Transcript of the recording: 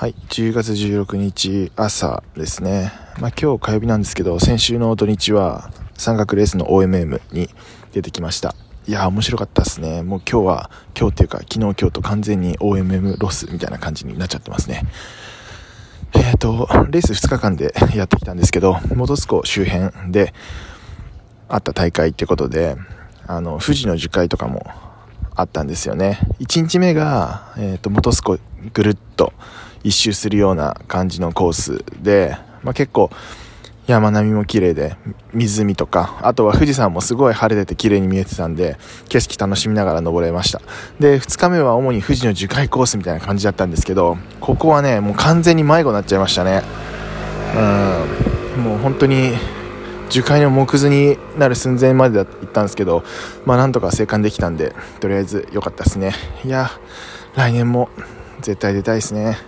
はい、10月16日朝ですね。まあ今日火曜日なんですけど、先週の土日は山岳レースの OMM に出てきました。いや面白かったですね。もう今日は、今日っていうか昨日今日と完全に OMM ロスみたいな感じになっちゃってますね。えっ、ー、と、レース2日間でやってきたんですけど、本栖湖周辺であった大会ってことで、あの、富士の樹海とかもあったんですよね。1日目が、えっ、ー、と、本栖湖ぐるっと一周するような感じのコースで、まあ、結構山並みも綺麗で湖とかあとは富士山もすごい晴れてて綺麗に見えてたんで景色楽しみながら登れましたで2日目は主に富士の樹海コースみたいな感じだったんですけどここはねもう完全に迷子になっちゃいましたねうんもう本当に樹海の木図になる寸前まで行ったんですけどまあなんとか生還できたんでとりあえず良かったですね。いや来年も絶対出たいですね。